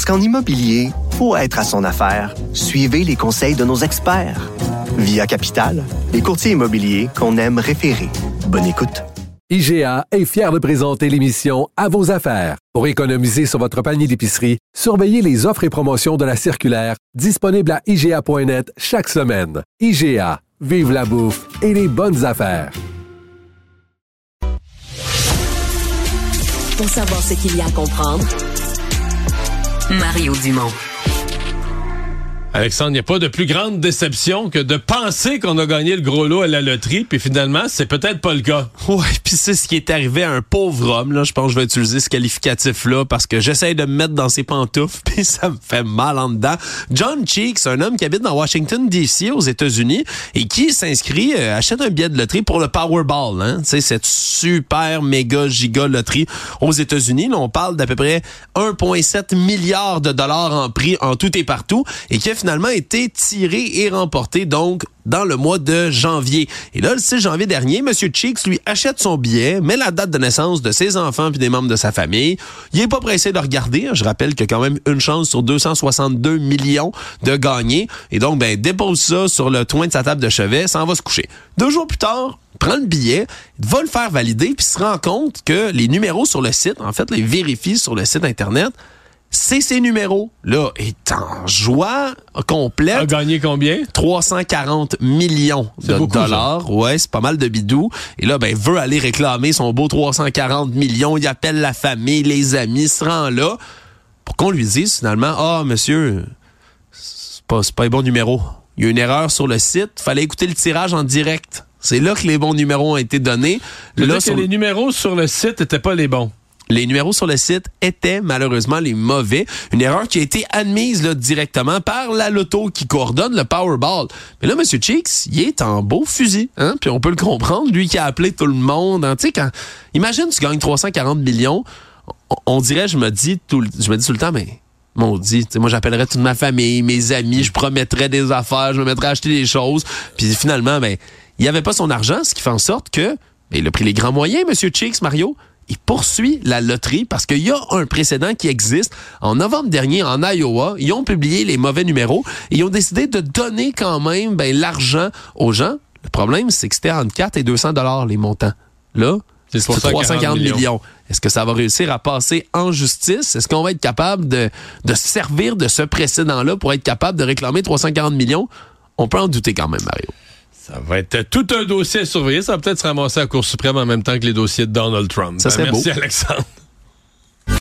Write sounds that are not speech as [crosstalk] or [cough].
Parce qu'en immobilier, pour être à son affaire, suivez les conseils de nos experts. Via Capital, les courtiers immobiliers qu'on aime référer. Bonne écoute. IGA est fier de présenter l'émission À vos affaires. Pour économiser sur votre panier d'épicerie, surveillez les offres et promotions de la circulaire disponible à IGA.net chaque semaine. IGA, vive la bouffe et les bonnes affaires. Pour savoir ce qu'il y a à comprendre, Mario Dumont. Alexandre, il n'y a pas de plus grande déception que de penser qu'on a gagné le gros lot à la loterie, puis finalement, c'est peut-être pas le cas. [laughs] Ouais, puis c'est ce qui est arrivé à un pauvre homme, là. Je pense que je vais utiliser ce qualificatif-là parce que j'essaye de me mettre dans ses pantoufles, [laughs] puis ça me fait mal en dedans. John Cheeks, un homme qui habite dans Washington, D.C., aux États-Unis, et qui s'inscrit, euh, achète un billet de loterie pour le Powerball, hein. Tu sais, cette super méga giga loterie aux États-Unis. Là, on parle d'à peu près 1,7 milliard de dollars en prix en tout et partout, finalement été tiré et remporté donc dans le mois de janvier. Et là, le 6 janvier dernier, M. Cheeks lui achète son billet, met la date de naissance de ses enfants puis des membres de sa famille. Il est pas pressé de regarder. Je rappelle qu'il y a quand même une chance sur 262 millions de gagner. Et donc, ben, dépose ça sur le toit de sa table de chevet, s'en va se coucher. Deux jours plus tard, prend le billet, va le faire valider, puis se rend compte que les numéros sur le site, en fait, les vérifie sur le site Internet, c'est ses numéros. Là, est en joie complète. A gagné combien? 340 millions de beaucoup, dollars. Ouais, c'est pas mal de bidou. Et là, ben, veut aller réclamer son beau 340 millions. Il appelle la famille, les amis, se rend là pour qu'on lui dise finalement, ah, monsieur, c'est pas, c'est pas les bons numéros. Il y a une erreur sur le site. Fallait écouter le tirage en direct. C'est là que les bons numéros ont été donnés. Là, Là, que sur- les numéros sur le site n'étaient pas les bons. Les numéros sur le site étaient malheureusement les mauvais. Une erreur qui a été admise directement par la loto qui coordonne le Powerball. Mais là, M. Cheeks, il est en beau fusil. Hein? Puis on peut le comprendre, lui qui a appelé tout le monde. hein? Tu quand... Imagine, tu gagnes 340 millions. On, dirait, je me dis tout, le- je me dis tout le temps, mais maudit. Moi, j'appellerais toute ma famille, mes amis, je promettrais des affaires, je me mettrais à acheter des choses. Puis finalement, ben, il avait pas son argent, ce qui fait en sorte que ben, il a pris les grands moyens, M. Cheeks, Mario il poursuit la loterie parce qu'il y a un précédent qui existe. En novembre dernier, en Iowa, ils ont publié les mauvais numéros et ils ont décidé de donner quand même ben, l'argent aux gens. Le problème, c'est que c'était entre 4 et 200 dollars les montants. Là, C'est c'est 340 millions. Est-ce que ça va réussir à passer en justice? Est-ce qu'on va être capable de, de se servir de ce précédent-là pour être capable de réclamer 340 millions? On peut en douter quand même, Mario. Ça va être tout un dossier à surveiller. Ça va peut-être se ramasser à la Cour suprême en même temps que les dossiers de Donald Trump. Ça Ben, serait merci, beau. Alexandre.